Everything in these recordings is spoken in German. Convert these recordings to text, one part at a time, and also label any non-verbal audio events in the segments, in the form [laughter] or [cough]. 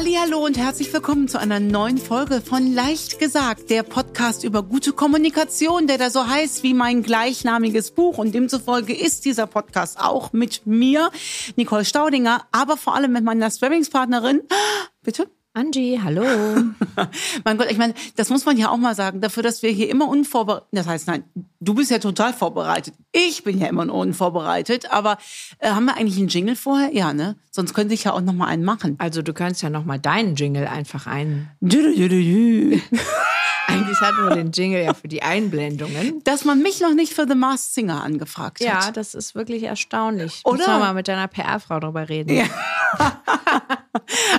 Hallo und herzlich willkommen zu einer neuen Folge von Leicht gesagt, der Podcast über gute Kommunikation, der da so heißt wie mein gleichnamiges Buch und demzufolge ist dieser Podcast auch mit mir, Nicole Staudinger, aber vor allem mit meiner Sparringspartnerin, bitte? Angie, hallo. [laughs] mein Gott, ich meine, das muss man ja auch mal sagen, dafür, dass wir hier immer unvorbereitet, das heißt, nein, du bist ja total vorbereitet. Ich bin ja immer nur unvorbereitet, aber äh, haben wir eigentlich einen Jingle vorher? Ja, ne? Sonst könnte ich ja auch noch mal einen machen. Also du könntest ja noch mal deinen Jingle einfach ein. [laughs] Eigentlich hatten wir den Jingle ja für die Einblendungen. Dass man mich noch nicht für The Masked Singer angefragt hat. Ja, das ist wirklich erstaunlich. Oder? Müssen wir mal mit deiner PR-Frau drüber reden. Ja. [laughs]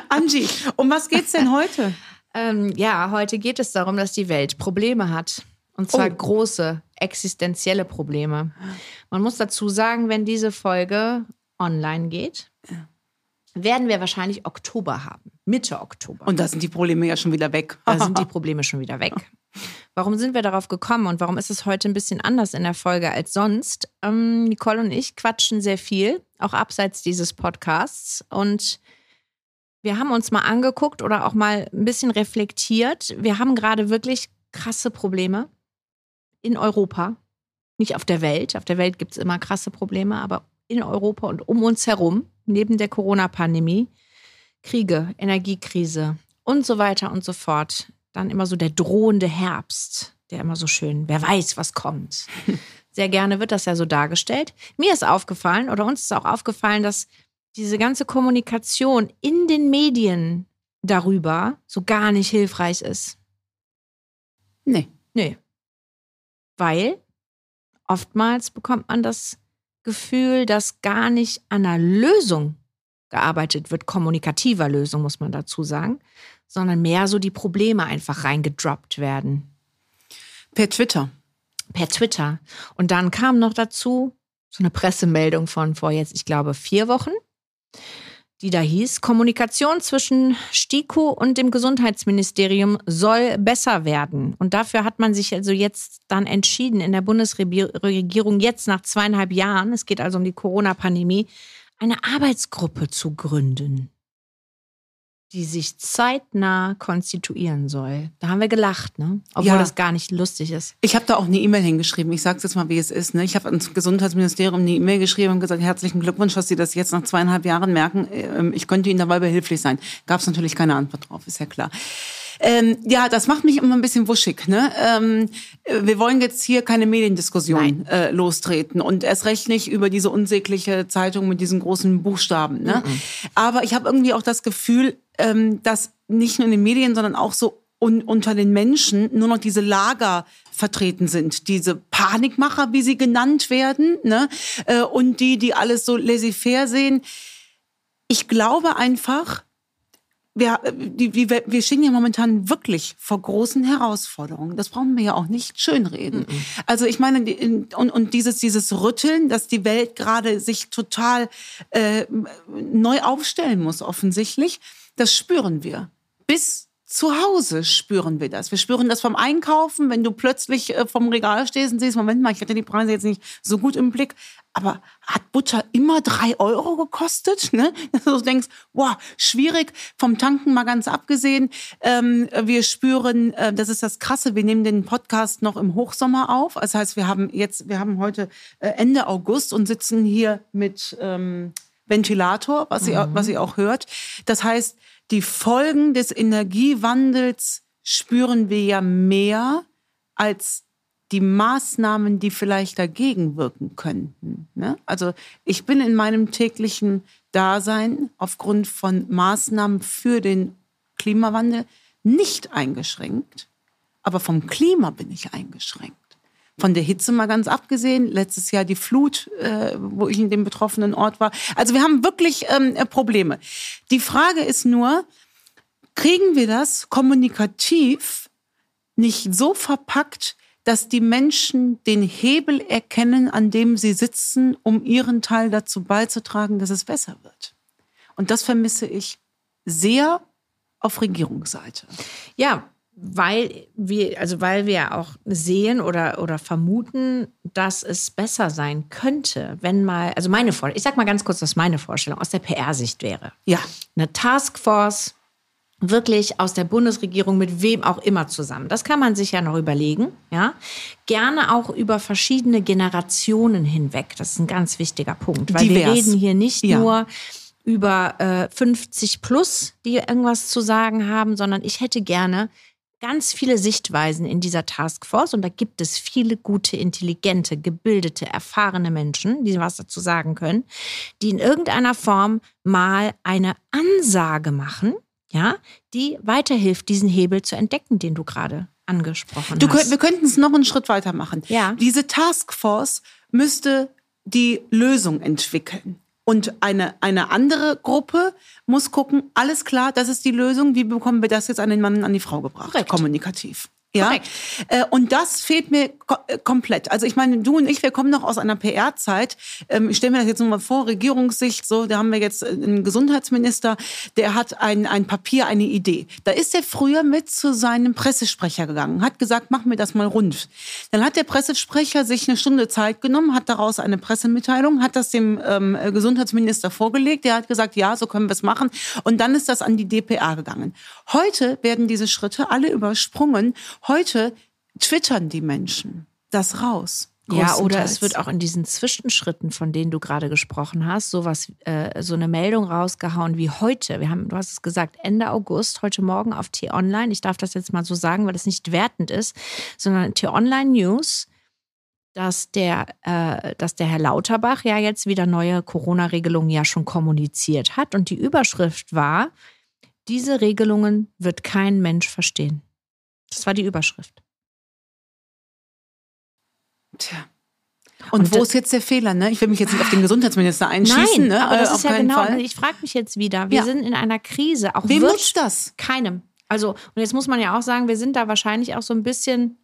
Angie, um was geht's denn heute? Ähm, ja, heute geht es darum, dass die Welt Probleme hat. Und zwar Oh. große, existenzielle Probleme. Man muss dazu sagen, wenn diese Folge online geht, werden wir wahrscheinlich Oktober haben. Mitte Oktober. Und da sind die Probleme ja schon wieder weg. Da sind die Probleme schon wieder weg. [laughs] Warum sind wir darauf gekommen und warum ist es heute ein bisschen anders in der Folge als sonst? Ähm, Nicole und ich quatschen sehr viel, auch abseits dieses Podcasts. Und wir haben uns mal angeguckt oder auch mal ein bisschen reflektiert. Wir haben gerade wirklich krasse Probleme in Europa. Nicht auf der Welt. Auf der Welt gibt es immer krasse Probleme, aber in Europa und um uns herum, neben der Corona-Pandemie, Kriege, Energiekrise und so weiter und so fort. Dann immer so der drohende Herbst, der immer so schön, wer weiß, was kommt. [laughs] Sehr gerne wird das ja so dargestellt. Mir ist aufgefallen oder uns ist auch aufgefallen, dass diese ganze Kommunikation in den Medien darüber so gar nicht hilfreich ist. Nee. Nee. Weil oftmals bekommt man das Gefühl, dass gar nicht an einer Lösung gearbeitet wird, kommunikativer Lösung, muss man dazu sagen, sondern mehr so die Probleme einfach reingedroppt werden. Per Twitter. Per Twitter. Und dann kam noch dazu so eine Pressemeldung von vor jetzt, ich glaube, vier Wochen, die da hieß, Kommunikation zwischen STIKO und dem Gesundheitsministerium soll besser werden. Und dafür hat man sich also jetzt dann entschieden, in der Bundesregierung jetzt nach zweieinhalb Jahren, es geht also um die Corona-Pandemie, eine Arbeitsgruppe zu gründen, die sich zeitnah konstituieren soll. Da haben wir gelacht, ne? Obwohl Ja. das gar nicht lustig ist. Ich habe da auch eine E-Mail hingeschrieben. Ich sage jetzt mal, wie es ist. Ne? Ich habe ans Gesundheitsministerium eine E-Mail geschrieben und gesagt, herzlichen Glückwunsch, dass Sie das jetzt nach zweieinhalb Jahren merken. Ähm, Ich könnte Ihnen dabei behilflich sein. Gab es natürlich keine Antwort drauf, ist ja klar. Ähm, ja, das macht mich immer ein bisschen wuschig. Ne? Ähm, äh, wir wollen jetzt hier keine Mediendiskussion äh, lostreten und erst recht nicht über diese unsägliche Zeitung mit diesen großen Buchstaben. Ne? Aber ich habe irgendwie auch das Gefühl, ähm, dass nicht nur in den Medien, sondern auch so un unter den Menschen nur noch diese Lager vertreten sind. Diese Panikmacher, wie sie genannt werden, ne? äh, und die, die alles so laissez-faire sehen. Ich glaube einfach, wir, die, die, wir stehen ja momentan wirklich vor großen Herausforderungen. Das brauchen wir ja auch nicht schönreden. Also ich meine, und, und dieses, dieses Rütteln, dass die Welt gerade sich total äh, neu aufstellen muss, offensichtlich, das spüren wir. Bis zu Hause spüren wir das. Wir spüren das vom Einkaufen, wenn du plötzlich äh, vom Regal stehst und siehst, Moment mal, ich hatte die Preise jetzt nicht so gut im Blick, aber hat Butter immer drei Euro gekostet? Ne? [laughs] Dass du denkst, wow, schwierig, vom Tanken mal ganz abgesehen. Ähm, wir spüren, äh, das ist das Krasse, wir nehmen den Podcast noch im Hochsommer auf. Das heißt, wir haben jetzt, wir haben heute äh, Ende August und sitzen hier mit ähm, Ventilator, was, ihr, was ihr auch hört. Das heißt, die Folgen des Energiewandels spüren wir ja mehr als die Maßnahmen, die vielleicht dagegen wirken könnten. Ne? Also ich bin in meinem täglichen Dasein aufgrund von Maßnahmen für den Klimawandel nicht eingeschränkt, aber vom Klima bin ich eingeschränkt. Von der Hitze mal ganz abgesehen, letztes Jahr die Flut, äh, wo ich in dem betroffenen Ort war. Also wir haben wirklich ähm, äh, Probleme. Die Frage ist nur, kriegen wir das kommunikativ nicht so verpackt, dass die Menschen den Hebel erkennen, an dem sie sitzen, um ihren Teil dazu beizutragen, dass es besser wird. Und das vermisse ich sehr auf Regierungsseite. Ja, weil wir, also weil wir auch sehen oder, oder vermuten, dass es besser sein könnte, wenn mal, also meine Vorstellung, ich sag mal ganz kurz, was meine Vorstellung aus der PR-Sicht wäre. Ja, Eine Taskforce wirklich aus der Bundesregierung mit wem auch immer zusammen. Das kann man sich ja noch überlegen, ja. Gerne auch über verschiedene Generationen hinweg. Das ist ein ganz wichtiger Punkt, weil Divers. wir reden hier nicht ja. nur über äh, 50 plus, die irgendwas zu sagen haben, sondern ich hätte gerne ganz viele Sichtweisen in dieser Taskforce und da gibt es viele gute, intelligente, gebildete, erfahrene Menschen, die was dazu sagen können, die in irgendeiner Form mal eine Ansage machen, ja, die weiterhilft, diesen Hebel zu entdecken, den du gerade angesprochen du, hast. Wir könnten es noch einen Schritt weiter machen. Ja. Diese Taskforce müsste die Lösung entwickeln. Und eine, eine andere Gruppe muss gucken, alles klar, das ist die Lösung, wie bekommen wir das jetzt an den Mann und an die Frau gebracht? Korrekt. Kommunikativ. Ja, äh, und das fehlt mir äh, komplett. Also ich meine, du und ich, wir kommen noch aus einer PR-Zeit. Ähm, ich stelle mir das jetzt nochmal vor, Regierungssicht, so, da haben wir jetzt einen Gesundheitsminister, der hat ein, ein Papier, eine Idee. Da ist er früher mit zu seinem Pressesprecher gegangen, hat gesagt, mach mir das mal rund. Dann hat der Pressesprecher sich eine Stunde Zeit genommen, hat daraus eine Pressemitteilung, hat das dem ähm, Gesundheitsminister vorgelegt, der hat gesagt, ja, so können wir es machen. Und dann ist das an die DPA gegangen. Heute werden diese Schritte alle übersprungen Heute twittern die Menschen das raus. Ja, oder es wird auch in diesen Zwischenschritten, von denen du gerade gesprochen hast, sowas, äh, so eine Meldung rausgehauen wie heute. Wir haben, du hast es gesagt, Ende August, heute Morgen auf T-Online. Ich darf das jetzt mal so sagen, weil es nicht wertend ist, sondern T-Online News, dass der, äh, dass der Herr Lauterbach ja jetzt wieder neue Corona-Regelungen ja schon kommuniziert hat. Und die Überschrift war, diese Regelungen wird kein Mensch verstehen. Das war die Überschrift. Tja. Und, und wo ist jetzt der Fehler? Ne? Ich will mich jetzt nicht auf den Gesundheitsminister einschießen. Nein, ne? aber das äh, ist ja genau. Fall. Ich frage mich jetzt wieder. Wir ja. sind in einer Krise. Auch Wem nutzt das? Keinem. Also und jetzt muss man ja auch sagen, wir sind da wahrscheinlich auch so ein bisschen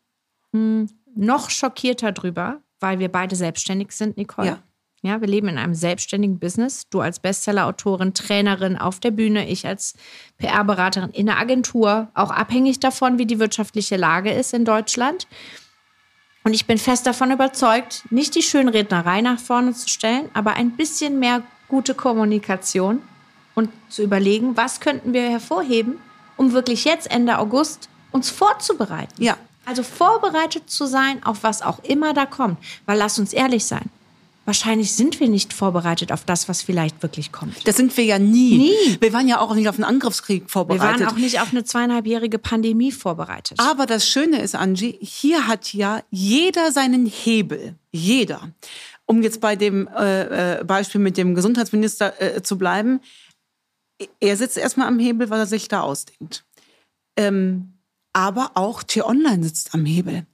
hm, noch schockierter drüber, weil wir beide selbstständig sind, Nicole. Ja. Ja, wir leben in einem selbstständigen Business. Du als Bestsellerautorin, Trainerin auf der Bühne, ich als PR-Beraterin in der Agentur, auch abhängig davon, wie die wirtschaftliche Lage ist in Deutschland. Und ich bin fest davon überzeugt, nicht die Schönrednerei nach vorne zu stellen, aber ein bisschen mehr gute Kommunikation und zu überlegen, was könnten wir hervorheben, um wirklich jetzt Ende August uns vorzubereiten. Ja. Also vorbereitet zu sein auf was auch immer da kommt. Weil lass uns ehrlich sein, wahrscheinlich sind wir nicht vorbereitet auf das, was vielleicht wirklich kommt. Das sind wir ja nie. Nie. Wir waren ja auch nicht auf einen Angriffskrieg vorbereitet. Wir waren auch nicht auf eine zweieinhalbjährige Pandemie vorbereitet. Aber das Schöne ist, Angie, hier hat ja jeder seinen Hebel. Jeder. Um jetzt bei dem äh, äh Beispiel mit dem Gesundheitsminister äh, zu bleiben. Er sitzt erstmal am Hebel, was er sich da ausdenkt. Ähm, aber auch T-Online sitzt am Hebel.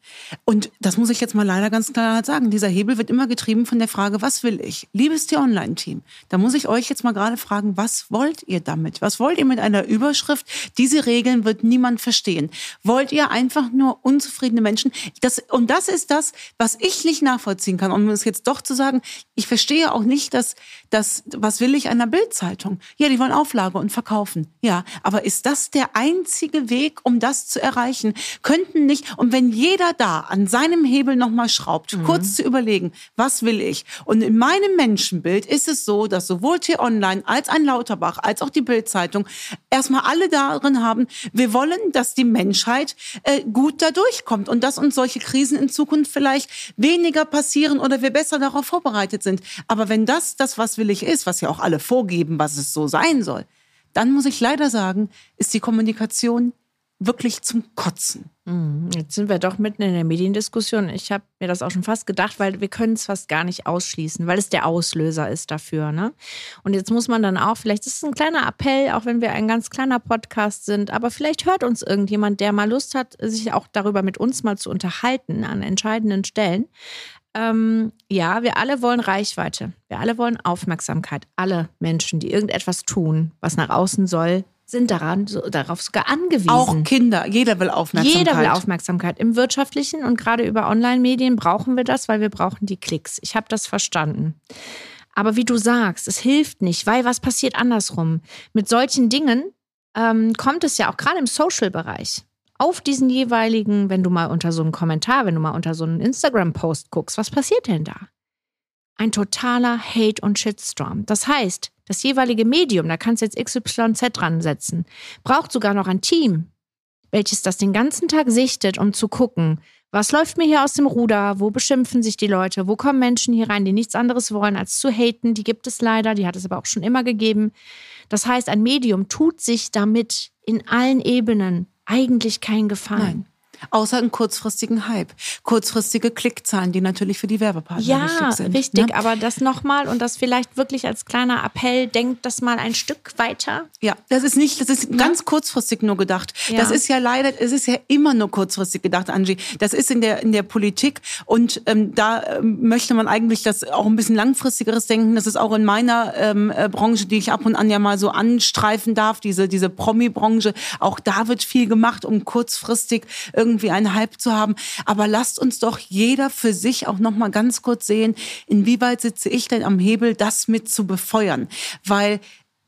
Und das muss ich jetzt mal leider ganz klar sagen. Dieser Hebel wird immer getrieben von der Frage, was will ich? Liebes T-Online-Team, da muss ich euch jetzt mal gerade fragen, was wollt ihr damit? Was wollt ihr mit einer Überschrift? Diese Regeln wird niemand verstehen. Wollt ihr einfach nur unzufriedene Menschen? Das, und das ist das, was ich nicht nachvollziehen kann. Um es jetzt doch zu sagen, ich verstehe auch nicht, dass, dass was will ich einer Bildzeitung? Ja, die wollen Auflage und verkaufen. Ja, aber ist das der einzige Weg, um das zu erreichen, könnten nicht, und wenn jeder da an seinem Hebel nochmal schraubt, mhm. kurz zu überlegen, was will ich? Und in meinem Menschenbild ist es so, dass sowohl T-Online als ein Lauterbach, als auch die Bildzeitung erstmal alle darin haben, wir wollen, dass die Menschheit äh, gut da durchkommt und dass uns solche Krisen in Zukunft vielleicht weniger passieren oder wir besser darauf vorbereitet sind. Aber wenn das das, was will ich ist, was ja auch alle vorgeben, was es so sein soll, dann muss ich leider sagen, ist die Kommunikation wirklich zum Kotzen. Mhm. Jetzt sind wir doch mitten in der Mediendiskussion. Ich habe mir das auch schon fast gedacht, weil wir können es fast gar nicht ausschließen, weil es der Auslöser ist dafür. Ne? Und jetzt muss man dann auch, vielleicht ist es ein kleiner Appell, auch wenn wir ein ganz kleiner Podcast sind, aber vielleicht hört uns irgendjemand, der mal Lust hat, sich auch darüber mit uns mal zu unterhalten an entscheidenden Stellen. Ähm, ja, wir alle wollen Reichweite. Wir alle wollen Aufmerksamkeit. Alle Menschen, die irgendetwas tun, was nach außen soll, sind daran, so, darauf sogar angewiesen. Auch Kinder, jeder will Aufmerksamkeit. Jeder will Aufmerksamkeit. Im wirtschaftlichen und gerade über Online-Medien brauchen wir das, weil wir brauchen die Klicks. Ich habe das verstanden. Aber wie du sagst, es hilft nicht, weil was passiert andersrum? Mit solchen Dingen ähm, kommt es ja auch gerade im Social-Bereich auf diesen jeweiligen, wenn du mal unter so einem Kommentar, wenn du mal unter so einem Instagram-Post guckst, was passiert denn da? Ein totaler Hate- und Shitstorm. Das heißt, das jeweilige Medium, da kannst du jetzt XYZ dran setzen, braucht sogar noch ein Team, welches das den ganzen Tag sichtet, um zu gucken, was läuft mir hier aus dem Ruder, wo beschimpfen sich die Leute, wo kommen Menschen hier rein, die nichts anderes wollen als zu haten, die gibt es leider, die hat es aber auch schon immer gegeben. Das heißt, ein Medium tut sich damit in allen Ebenen eigentlich keinen Gefallen. Nein außer einen kurzfristigen Hype. Kurzfristige Klickzahlen, die natürlich für die Werbepartner ja, wichtig sind. Ja, richtig, ne? aber das nochmal und das vielleicht wirklich als kleiner Appell, denkt das mal ein Stück weiter. Ja, das ist nicht, das ist ja. ganz kurzfristig nur gedacht. Ja. Das ist ja leider, es ist ja immer nur kurzfristig gedacht, Angie. Das ist in der, in der Politik und ähm, da ähm, möchte man eigentlich das auch ein bisschen langfristigeres denken. Das ist auch in meiner ähm, äh, Branche, die ich ab und an ja mal so anstreifen darf, diese, diese Promi-Branche. Auch da wird viel gemacht, um kurzfristig irgendwie irgendwie einen Hype zu haben. Aber lasst uns doch jeder für sich auch noch mal ganz kurz sehen, inwieweit sitze ich denn am Hebel, das mit zu befeuern. Weil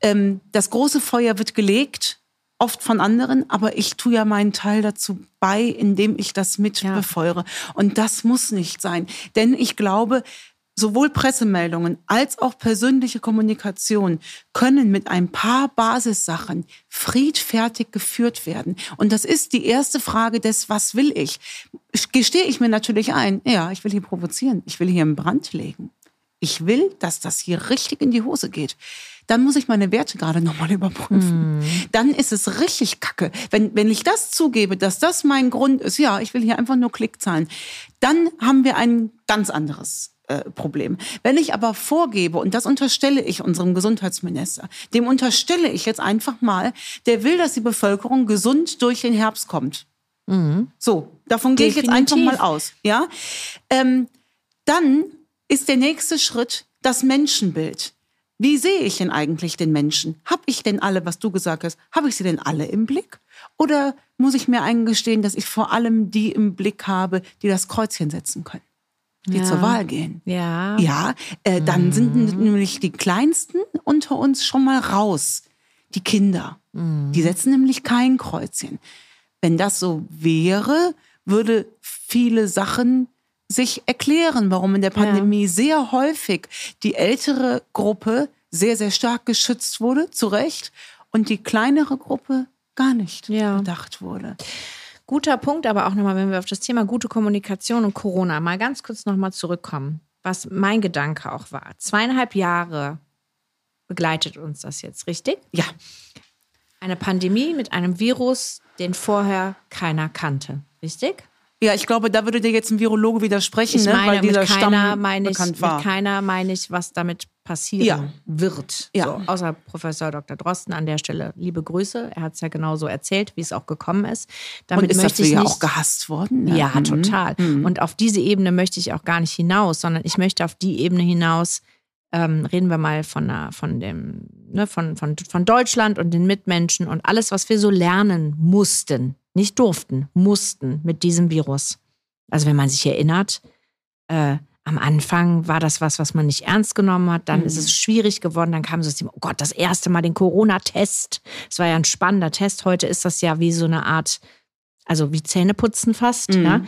ähm, das große Feuer wird gelegt, oft von anderen, aber ich tue ja meinen Teil dazu bei, indem ich das mit ja. befeuere. Und das muss nicht sein. Denn ich glaube, sowohl Pressemeldungen als auch persönliche Kommunikation können mit ein paar Basissachen friedfertig geführt werden. Und das ist die erste Frage des, was will ich? Gestehe ich mir natürlich ein, ja, ich will hier provozieren, ich will hier einen Brand legen. Ich will, dass das hier richtig in die Hose geht. Dann muss ich meine Werte gerade nochmal überprüfen. Mm. Dann ist es richtig kacke. Wenn, wenn ich das zugebe, dass das mein Grund ist, ja, ich will hier einfach nur Klickzahlen, dann haben wir ein ganz anderes Problem. Wenn ich aber vorgebe, und das unterstelle ich unserem Gesundheitsminister, dem unterstelle ich jetzt einfach mal, der will, dass die Bevölkerung gesund durch den Herbst kommt. Mhm. So, davon gehe ich jetzt einfach mal aus. Ja, ähm, dann ist der nächste Schritt das Menschenbild. Wie sehe ich denn eigentlich den Menschen? Hab ich denn alle, was du gesagt hast, habe ich sie denn alle im Blick? Oder muss ich mir eingestehen, dass ich vor allem die im Blick habe, die das Kreuzchen setzen können? Die ja. zur Wahl gehen. Ja. Ja, äh, dann mhm. sind nämlich die Kleinsten unter uns schon mal raus. Die Kinder. Mhm. Die setzen nämlich kein Kreuzchen. Wenn das so wäre, würde viele Sachen sich erklären, warum in der Pandemie ja. sehr häufig die ältere Gruppe sehr, sehr stark geschützt wurde, zu Recht, und die kleinere Gruppe gar nicht ja. bedacht wurde. Guter Punkt, aber auch nochmal, wenn wir auf das Thema gute Kommunikation und Corona mal ganz kurz nochmal zurückkommen, was mein Gedanke auch war. Zweieinhalb Jahre begleitet uns das jetzt, richtig? Ja. Eine Pandemie mit einem Virus, den vorher keiner kannte, richtig? Ja, ich glaube, da würde dir jetzt ein Virologe widersprechen, ich ne? meine, weil dieser mit keiner Stamm meine ich, bekannt war. Mit keiner meine ich, was damit passieren ja. wird. Ja. So, außer Professor Dr. Drosten an der Stelle. Liebe Grüße. Er hat es ja genauso erzählt, wie es auch gekommen ist. Damit Und ist möchte ich ja auch gehasst worden. Ne? Ja, mhm. total. Mhm. Und auf diese Ebene möchte ich auch gar nicht hinaus, sondern ich möchte auf die Ebene hinaus, ähm, reden wir mal von, einer, von, dem, ne, von, von, von Deutschland und den Mitmenschen und alles, was wir so lernen mussten nicht durften, mussten mit diesem Virus. Also wenn man sich erinnert, äh, am Anfang war das was, was man nicht ernst genommen hat. Dann mhm. ist es schwierig geworden. Dann kam so das Thema, oh Gott, das erste Mal den Corona-Test. Es war ja ein spannender Test. Heute ist das ja wie so eine Art, also wie Zähneputzen fast. Mhm. Ja.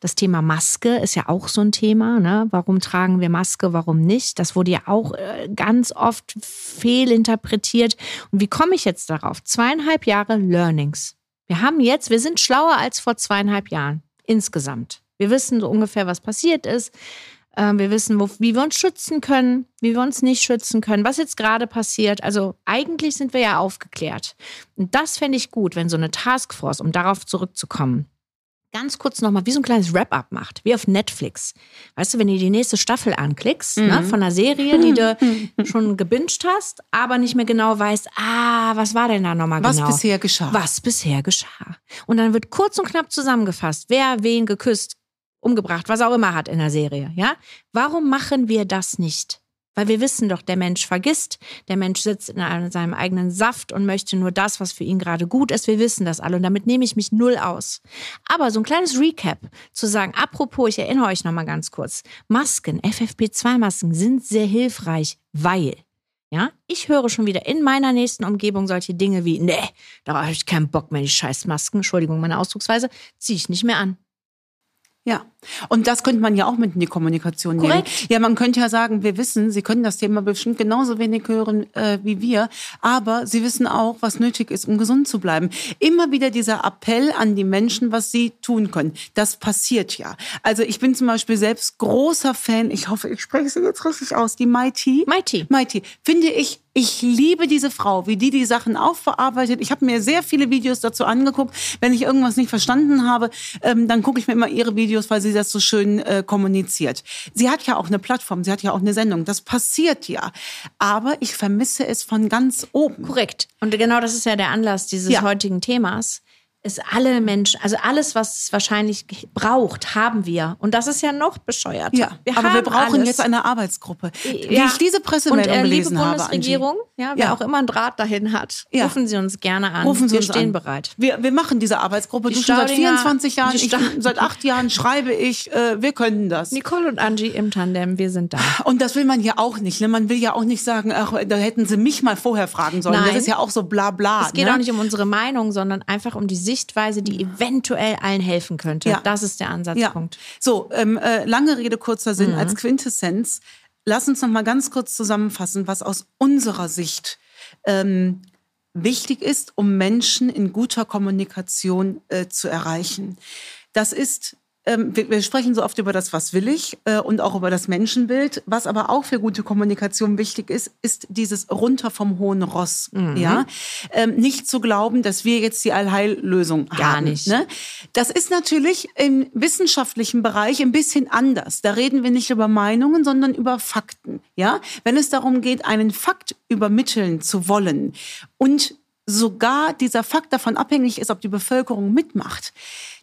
Das Thema Maske ist ja auch so ein Thema. Ne? Warum tragen wir Maske, warum nicht? Das wurde ja auch äh, ganz oft fehlinterpretiert. Und wie komme ich jetzt darauf? Zweieinhalb Jahre Learnings. Wir haben jetzt, wir sind schlauer als vor zweieinhalb Jahren insgesamt. Wir wissen so ungefähr, was passiert ist. Ähm, wir wissen, wo, wie wir uns schützen können, wie wir uns nicht schützen können, was jetzt gerade passiert. Also eigentlich sind wir ja aufgeklärt. Und das fände ich gut, wenn so eine Taskforce, um darauf zurückzukommen, ganz kurz nochmal wie so ein kleines Wrap-up macht, wie auf Netflix. Weißt du, wenn du die nächste Staffel anklickst, ne, mhm. ne, von einer Serie, die du [laughs] schon gebinged hast, aber nicht mehr genau weißt, ah, was war denn da nochmal genau? Was bisher geschah. Was bisher geschah. Und dann wird kurz und knapp zusammengefasst, wer wen geküsst, umgebracht, was auch immer hat in der Serie, ja? Warum machen wir das nicht? Weil wir wissen doch, der Mensch vergisst, der Mensch sitzt in seinem eigenen Saft und möchte nur das, was für ihn gerade gut ist. Wir wissen das alle und damit nehme ich mich null aus. Aber so ein kleines Recap zu sagen, apropos, ich erinnere euch nochmal ganz kurz, Masken, FFP2-Masken sind sehr hilfreich, weil ja, ich höre schon wieder in meiner nächsten Umgebung solche Dinge wie, nee, da habe ich keinen Bock mehr, die scheiß Masken, Entschuldigung, meine Ausdrucksweise, ziehe ich nicht mehr an. Ja, und das könnte man ja auch mit in die Kommunikation nehmen. Korrekt. Ja, man könnte ja sagen, wir wissen, Sie können das Thema bestimmt genauso wenig hören äh, wie wir, aber Sie wissen auch, was nötig ist, um gesund zu bleiben. Immer wieder dieser Appell an die Menschen, was sie tun können. Das passiert ja. Also ich bin zum Beispiel selbst großer Fan, ich hoffe, ich spreche sie jetzt richtig aus, die Mighty. Mighty. Mighty. Finde ich ich liebe diese Frau, wie die die Sachen aufbearbeitet. Ich habe mir sehr viele Videos dazu angeguckt. Wenn ich irgendwas nicht verstanden habe, ähm, dann gucke ich mir immer ihre Videos, weil sie das so schön äh, kommuniziert. Sie hat ja auch eine Plattform, sie hat ja auch eine Sendung. Das passiert ja. Aber ich vermisse es von ganz oben. Korrekt. Und genau das ist ja der Anlass dieses Ja. heutigen Themas. Es alle Menschen, also alles, was es wahrscheinlich braucht, haben wir. Und das ist ja noch bescheuerter. Ja, aber wir brauchen alles. jetzt eine Arbeitsgruppe. Wie Ja. ich diese Pressemeldung Und äh, liebe gelesen habe, Angie. Bundesregierung, ja, wer Ja. auch immer einen Draht dahin hat, Ja. rufen Sie uns gerne an. Rufen Sie wir uns stehen an. bereit. Wir, wir machen diese Arbeitsgruppe. Die Du schon seit Staudinger- 24 Jahren, ich seit acht [laughs] Jahren schreibe ich, äh, wir können das. Nicole und Angie im Tandem, wir sind da. Und das will man ja auch nicht. Ne? Man will ja auch nicht sagen, ach, da hätten sie mich mal vorher fragen sollen. Nein. Das ist ja auch so bla bla. Es geht ne? auch nicht um unsere Meinung, sondern einfach um die Sichtweise, die eventuell allen helfen könnte. Ja. Das ist der Ansatzpunkt. Ja. So, ähm, äh, lange Rede, kurzer Sinn Mhm. als Quintessenz. Lass uns noch mal ganz kurz zusammenfassen, was aus unserer Sicht ähm, wichtig ist, um Menschen in guter Kommunikation äh, zu erreichen. Das ist ähm, wir, wir sprechen so oft über das, was will ich äh, und auch über das Menschenbild. Was aber auch für gute Kommunikation wichtig ist, ist dieses runter vom hohen Ross. Mhm. Ja, ähm, nicht zu glauben, dass wir jetzt die Allheillösung Gar haben. nicht. Ne? Das ist natürlich im wissenschaftlichen Bereich ein bisschen anders. Da reden wir nicht über Meinungen, sondern über Fakten. Ja, wenn es darum geht, einen Fakt übermitteln zu wollen und sogar dieser Fakt davon abhängig ist, ob die Bevölkerung mitmacht,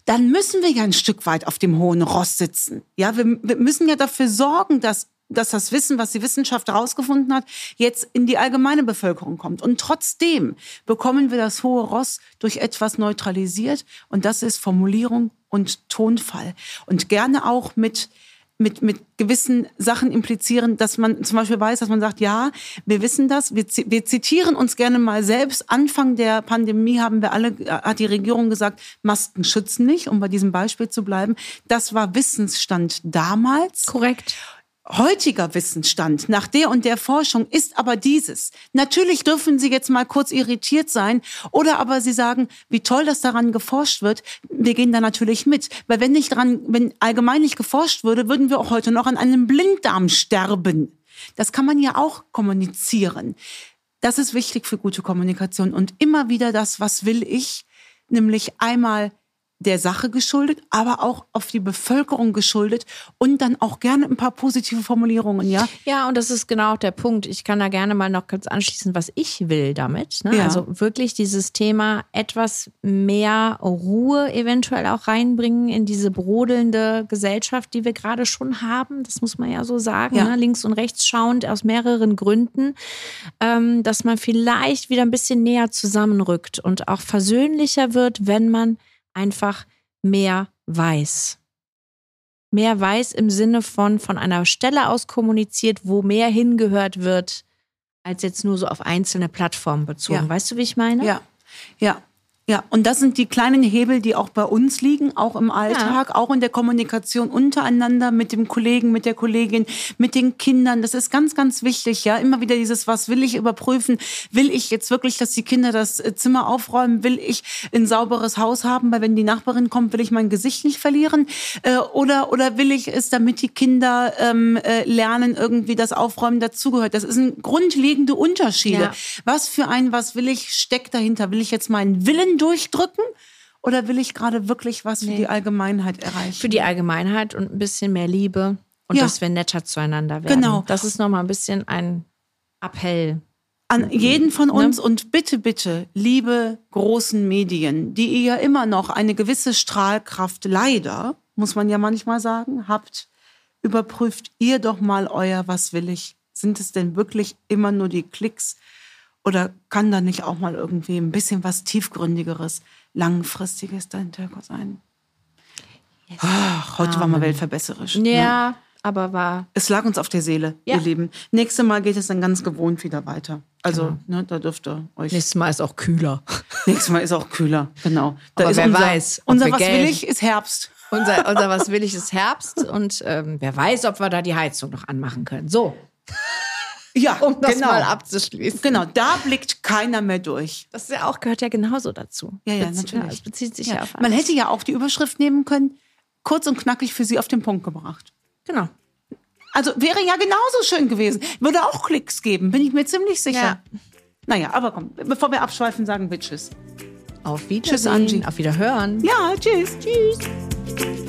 dann müssen wir ja ein Stück weit auf dem hohen Ross sitzen. Ja, wir, wir müssen ja dafür sorgen, dass dass das Wissen, was die Wissenschaft herausgefunden hat, jetzt in die allgemeine Bevölkerung kommt. Und trotzdem bekommen wir das hohe Ross durch etwas neutralisiert. Und das ist Formulierung und Tonfall. Und gerne auch mit mit, mit gewissen Sachen implizieren, dass man zum Beispiel weiß, dass man sagt, ja, wir wissen das, wir, wir zitieren uns gerne mal selbst. Anfang der Pandemie haben wir alle, äh, hat die Regierung gesagt, Masken schützen nicht, um bei diesem Beispiel zu bleiben. Das war Wissensstand damals. Korrekt. Heutiger Wissensstand nach der und der Forschung ist aber dieses. Natürlich dürfen Sie jetzt mal kurz irritiert sein oder aber Sie sagen, wie toll, dass daran geforscht wird. Wir gehen da natürlich mit. Weil wenn nicht dran, wenn allgemein nicht geforscht würde, würden wir auch heute noch an einem Blinddarm sterben. Das kann man ja auch kommunizieren. Das ist wichtig für gute Kommunikation und immer wieder das, was will ich, nämlich einmal der Sache geschuldet, aber auch auf die Bevölkerung geschuldet und dann auch gerne ein paar positive Formulierungen, ja? Ja, und das ist genau auch der Punkt. Ich kann da gerne mal noch kurz anschließen, was ich will damit. Ne? Ja. Also wirklich dieses Thema etwas mehr Ruhe eventuell auch reinbringen in diese brodelnde Gesellschaft, die wir gerade schon haben. Das muss man ja so sagen, Ja. ne? links und rechts schauend aus mehreren Gründen, ähm, dass man vielleicht wieder ein bisschen näher zusammenrückt und auch versöhnlicher wird, wenn man einfach mehr weiß. Mehr weiß im Sinne von von einer Stelle aus kommuniziert, wo mehr hingehört wird, als jetzt nur so auf einzelne Plattformen bezogen. Ja. Weißt du, wie ich meine? Ja, ja. Ja, und das sind die kleinen Hebel, die auch bei uns liegen, auch im Alltag, auch in der Kommunikation untereinander mit dem Kollegen, mit der Kollegin, mit den Kindern. Das ist ganz, ganz wichtig, ja. Immer wieder dieses, was will ich überprüfen? Will ich jetzt wirklich, dass die Kinder das äh, Zimmer aufräumen? Will ich ein sauberes Haus haben? Weil wenn die Nachbarin kommt, will ich mein Gesicht nicht verlieren? Äh, oder, oder will ich es, damit die Kinder ähm, äh, lernen, irgendwie das Aufräumen dazugehört? Das sind grundlegende Unterschiede. Ja. Was für ein, was will ich, steckt dahinter? Will ich jetzt meinen Willen durchdrücken oder will ich gerade wirklich was für die Allgemeinheit erreichen? Für die Allgemeinheit und ein bisschen mehr Liebe und Ja. dass wir netter zueinander werden. Genau. Das ist nochmal ein bisschen ein Appell. An jeden von uns und bitte, bitte, liebe großen Medien, die ihr ja immer noch eine gewisse Strahlkraft leider, muss man ja manchmal sagen, habt, überprüft ihr doch mal euer Was will ich. Sind es denn wirklich immer nur die Klicks oder kann da nicht auch mal irgendwie ein bisschen was tiefgründigeres, langfristiges dahinter sein? Ach, heute war mal weltverbesserisch. ne? Ja, aber war. Es lag uns auf der Seele, Ja. ihr Lieben. Nächstes Mal geht es dann ganz gewohnt wieder weiter. Also, ne, da dürft ihr euch. Nächstes Mal ist auch kühler. [laughs] Nächstes Mal ist auch kühler, genau. Da Aber ist wer unser, weiß, unser was will Geld- ich, ist Herbst. Unser, unser Was will ich ist Herbst und ähm, wer weiß, ob wir da die Heizung noch anmachen können. So, [laughs] Ja, um das genau. mal abzuschließen. Genau, da blickt keiner mehr durch. Das ja auch, gehört ja genauso dazu. Ja, ja, Bezie- natürlich. Es bezieht sich ja, Ja. auf Man alles. hätte ja auch die Überschrift nehmen können, kurz und knackig für Sie auf den Punkt gebracht. Genau. Also wäre ja genauso schön gewesen. Würde auch Klicks geben, bin ich mir ziemlich sicher. Ja. Naja, aber komm, bevor wir abschweifen, sagen wir Tschüss. Auf Wiedersehen. Angie. Auf Wiederhören. Ja, tschüss. Tschüss.